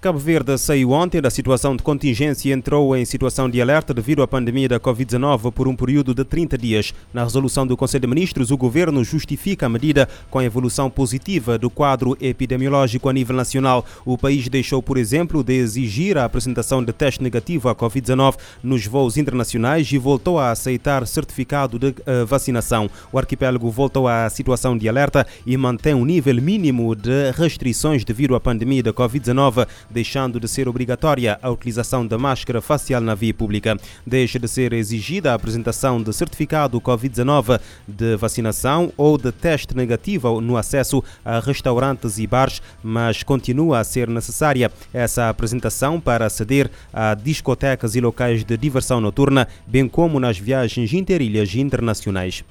Cabo Verde saiu ontem da situação de contingência e entrou em situação de alerta devido à pandemia da Covid-19 por um período de 30 dias. Na resolução do Conselho de Ministros, o governo justifica a medida com a evolução positiva do quadro epidemiológico a nível nacional. O país deixou, por exemplo, de exigir a apresentação de teste negativo à Covid-19 nos voos internacionais e voltou a aceitar certificado de uh, vacinação. O arquipélago voltou à situação de alerta e mantém um nível mínimo de restrições devido à pandemia da Covid-19 deixando de ser obrigatória a utilização da máscara facial na via pública. Deixa de ser exigida a apresentação de certificado Covid-19 de vacinação ou de teste negativo no acesso a restaurantes e bares, mas continua a ser necessária essa apresentação para aceder a discotecas e locais de diversão noturna, bem como nas viagens interilhas internacionais.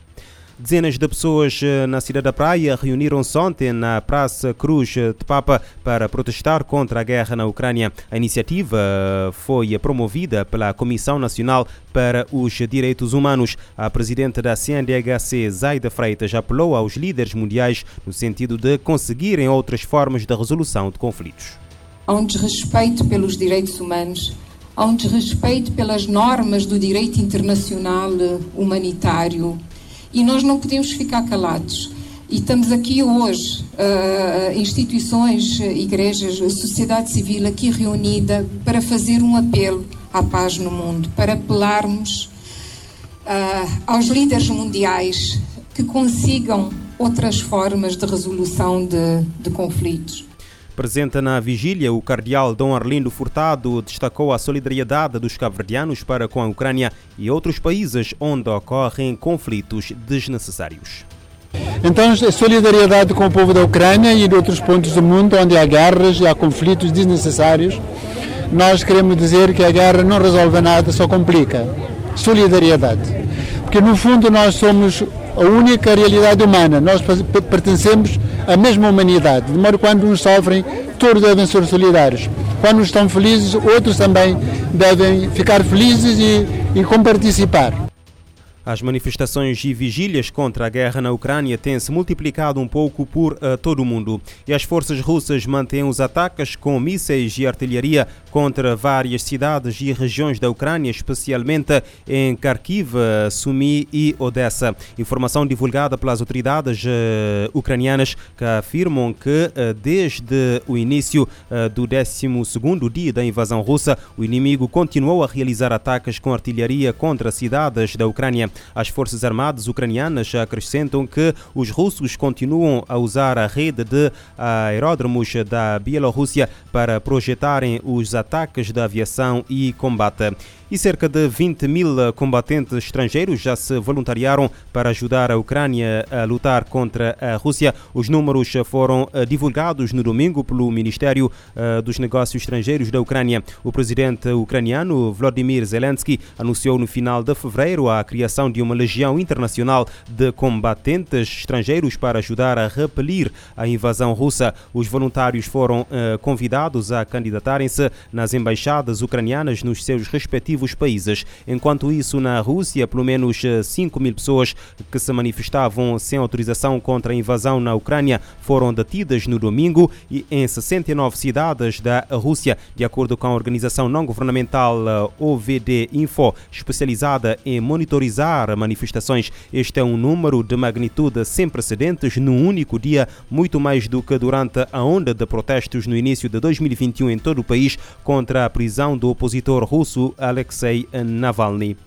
Dezenas de pessoas eh, na cidade da Praia reuniram-se ontem na Praça Cruz de Papa para protestar contra a guerra na Ucrânia. A iniciativa eh, foi promovida pela Comissão Nacional para os Direitos Humanos. A presidente da CNDHC, Zaida Freitas, apelou aos líderes mundiais no sentido de conseguirem outras formas de resolução de conflitos. Há um desrespeito pelos direitos humanos, há um desrespeito pelas normas do direito internacional humanitário e nós não podemos ficar calados. E estamos aqui hoje, uh, instituições, igrejas, sociedade civil aqui reunida para fazer um apelo à paz no mundo, para apelarmos uh, aos líderes mundiais que consigam outras formas de resolução de, de conflitos. Presente na vigília, o cardeal Dom Arlindo Furtado destacou a solidariedade dos cabo-verdianos para com a Ucrânia e outros países onde ocorrem conflitos desnecessários. Então, solidariedade com o povo da Ucrânia e de outros pontos do mundo onde há guerras e há conflitos desnecessários. Nós queremos dizer que a guerra não resolve nada, só complica. Solidariedade. Porque no fundo nós somos a única realidade humana, nós pertencemos a mesma humanidade. De modo quando uns sofrem, todos devem ser solidários. Quando estão felizes, outros também devem ficar felizes e, e comparticipar. As manifestações e vigílias contra a guerra na Ucrânia têm se multiplicado um pouco por uh, todo o mundo e as forças russas mantêm os ataques com mísseis e artilharia contra várias cidades e regiões da Ucrânia, especialmente em Kharkiv, Sumy e Odessa. Informação divulgada pelas autoridades uh, ucranianas que afirmam que uh, desde o início do 12º dia da invasão russa, o inimigo continuou a realizar ataques com artilharia contra cidades da Ucrânia. As Forças Armadas ucranianas acrescentam que os russos continuam a usar a rede de aeródromos da Bielorrússia para projetarem os ataques da aviação e combate e cerca de 20 mil combatentes estrangeiros já se voluntariaram para ajudar a Ucrânia a lutar contra a Rússia. Os números foram eh, divulgados no domingo pelo Ministério eh, dos Negócios Estrangeiros da Ucrânia. O presidente ucraniano Vladimir Zelensky anunciou no final de fevereiro a criação de uma legião internacional de combatentes estrangeiros para ajudar a repelir a invasão russa. Os voluntários foram eh, convidados a candidatarem-se nas embaixadas ucranianas nos seus respectivos respectivos países. Enquanto isso, na Rússia, pelo menos 5 eh, mil pessoas que se manifestavam sem autorização contra a invasão na Ucrânia foram detidas no domingo e em 69 cidades da Rússia, de acordo com a organização não governamental eh, OVD Info, especializada em monitorizar manifestações. Este é um número de magnitude sem precedentes num único dia, muito mais do que durante a onda de protestos no início de 2021 em todo o país contra a prisão do opositor russo Alex Alexei Navalny.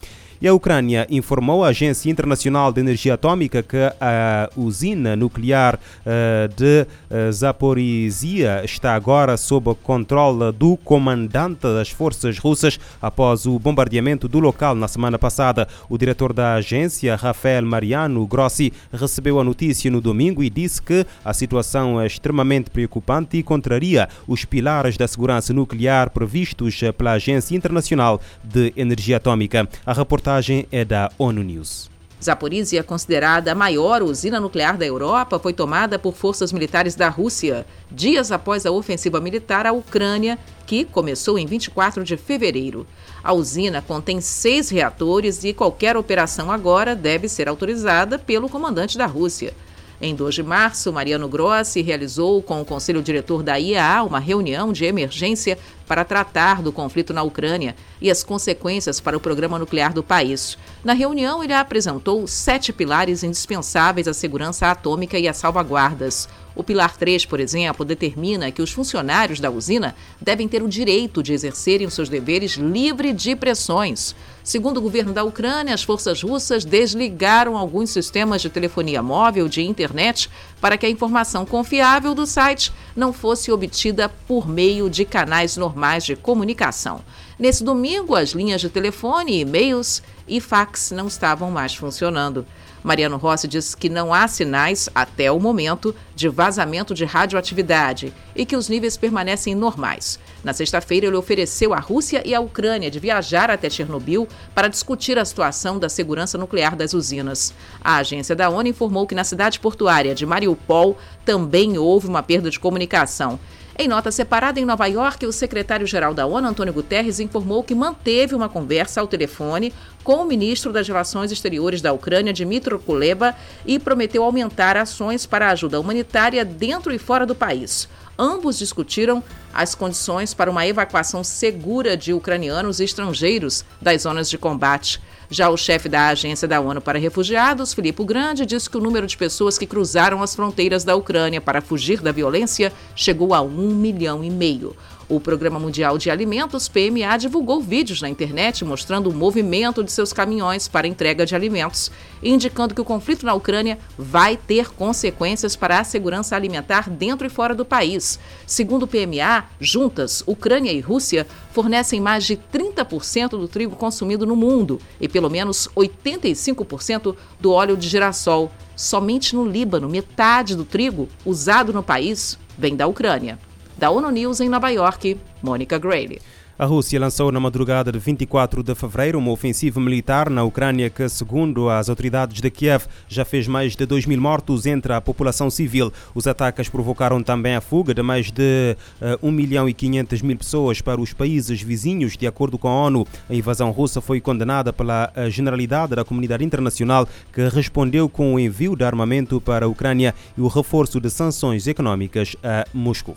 E a Ucrânia informou a Agência Internacional de Energia Atômica que a usina nuclear eh, de eh, Zaporizhia está agora sob controle do comandante das forças russas após o bombardeamento do local na semana passada. O diretor da agência, Rafael Mariano Grossi, recebeu a notícia no domingo e disse que a situação é extremamente preocupante e contraria os pilares da segurança nuclear previstos pela Agência Internacional de Energia Atômica. A reportagem reportagem é da ONU News. Zaporizhia, considerada a maior usina nuclear da Europa, foi tomada por forças militares da Rússia, dias após a ofensiva militar à Ucrânia, que começou em 24 de fevereiro. A usina contém seis reatores e qualquer operação agora deve ser autorizada pelo comandante da Rússia. Em 2 de março, Mariano Grossi realizou com o conselho diretor da IAA uma reunião de emergência para tratar do conflito na Ucrânia e as consequências para o programa nuclear do país. Na reunião, ele apresentou sete pilares indispensáveis à segurança atômica e às salvaguardas. O pilar 3, por exemplo, determina que os funcionários da usina devem ter o direito de exercerem os seus deveres livre de pressões. Segundo o governo da Ucrânia, as forças russas desligaram alguns sistemas de telefonia móvel de internet para que a informação confiável do site não fosse obtida por meio de canais normais de comunicação. Nesse domingo, as linhas de telefone, e-mails e fax não estavam mais funcionando. Mariano Rossi diz que não há sinais, até o momento, de vazamento de radioatividade e que os níveis permanecem normais. Na sexta-feira, ele ofereceu à Rússia e à Ucrânia de viajar até Chernobyl para discutir a situação da segurança nuclear das usinas. A agência da ONU informou que na cidade portuária de Mariupol também houve uma perda de comunicação. Em nota separada em Nova York, o secretário-geral da ONU, Antônio Guterres, informou que manteve uma conversa ao telefone com o ministro das Relações Exteriores da Ucrânia, Dmitry Kuleba, e prometeu aumentar ações para a ajuda humanitária dentro e fora do país. Ambos discutiram as condições para uma evacuação segura de ucranianos e estrangeiros das zonas de combate. Já o chefe da Agência da ONU para Refugiados, Filippo Grande, disse que o número de pessoas que cruzaram as fronteiras da Ucrânia para fugir da violência chegou a um milhão e meio. O Programa Mundial de Alimentos, PMA, divulgou vídeos na internet mostrando o movimento de seus caminhões para entrega de alimentos, indicando que o conflito na Ucrânia vai ter consequências para a segurança alimentar dentro e fora do país. Segundo o PMA, juntas, Ucrânia e Rússia fornecem mais de 30% do trigo consumido no mundo e pelo menos 85% do óleo de girassol. Somente no Líbano, metade do trigo usado no país vem da Ucrânia. Da ONU News em Nova York, Mônica Grayle. A Rússia lançou na madrugada de 24 de fevereiro uma ofensiva militar na Ucrânia que, segundo as autoridades de Kiev, já fez mais de 2 mil mortos entre a população civil. Os ataques provocaram também a fuga de mais de uh, 1 milhão e 500 mil pessoas para os países vizinhos, de acordo com a ONU. A invasão russa foi condenada pela generalidade da comunidade internacional, que respondeu com o envio de armamento para a Ucrânia e o reforço de sanções econômicas a Moscou.